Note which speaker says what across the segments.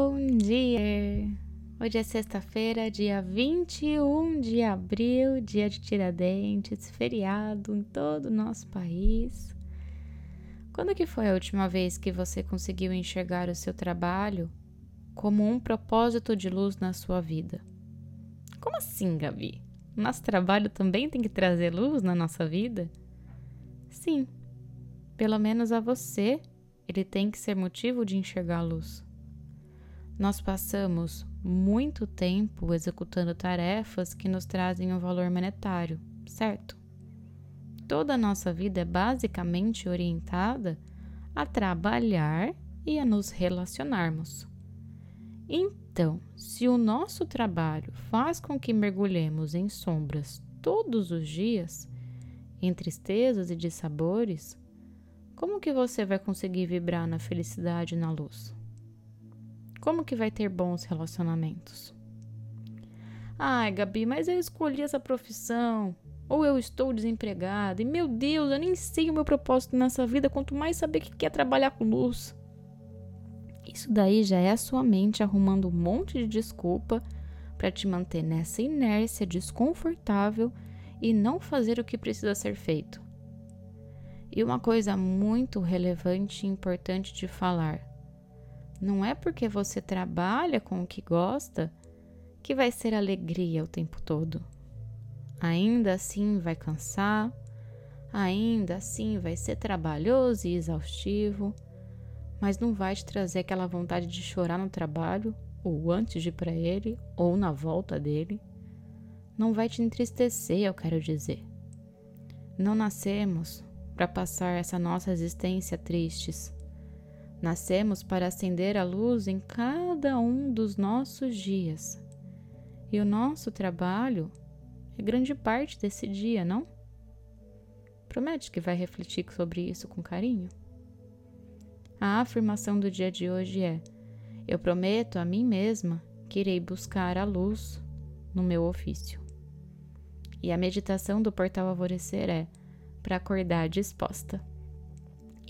Speaker 1: Bom dia! Hoje é sexta-feira, dia 21 de abril, dia de Tiradentes, feriado em todo o nosso país. Quando que foi a última vez que você conseguiu enxergar o seu trabalho como um propósito de luz na sua vida? Como assim, Gabi? Nosso trabalho também tem que trazer luz na nossa vida? Sim, pelo menos a você, ele tem que ser motivo de enxergar a luz. Nós passamos muito tempo executando tarefas que nos trazem um valor monetário, certo? Toda a nossa vida é basicamente orientada a trabalhar e a nos relacionarmos. Então, se o nosso trabalho faz com que mergulhemos em sombras todos os dias, em tristezas e dissabores, como que você vai conseguir vibrar na felicidade e na luz? Como que vai ter bons relacionamentos? Ai, Gabi, mas eu escolhi essa profissão. Ou eu estou desempregada. E meu Deus, eu nem sei o meu propósito nessa vida, quanto mais saber que quer trabalhar com luz. Isso daí já é a sua mente arrumando um monte de desculpa para te manter nessa inércia desconfortável e não fazer o que precisa ser feito. E uma coisa muito relevante e importante de falar: não é porque você trabalha com o que gosta que vai ser alegria o tempo todo. Ainda assim vai cansar, ainda assim vai ser trabalhoso e exaustivo, mas não vai te trazer aquela vontade de chorar no trabalho, ou antes de ir para ele, ou na volta dele. Não vai te entristecer, eu quero dizer. Não nascemos para passar essa nossa existência tristes Nascemos para acender a luz em cada um dos nossos dias. E o nosso trabalho é grande parte desse dia, não? Promete que vai refletir sobre isso com carinho? A afirmação do dia de hoje é: Eu prometo a mim mesma que irei buscar a luz no meu ofício. E a meditação do portal Alvorecer é para acordar disposta.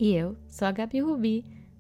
Speaker 1: E eu sou a Gabi Rubi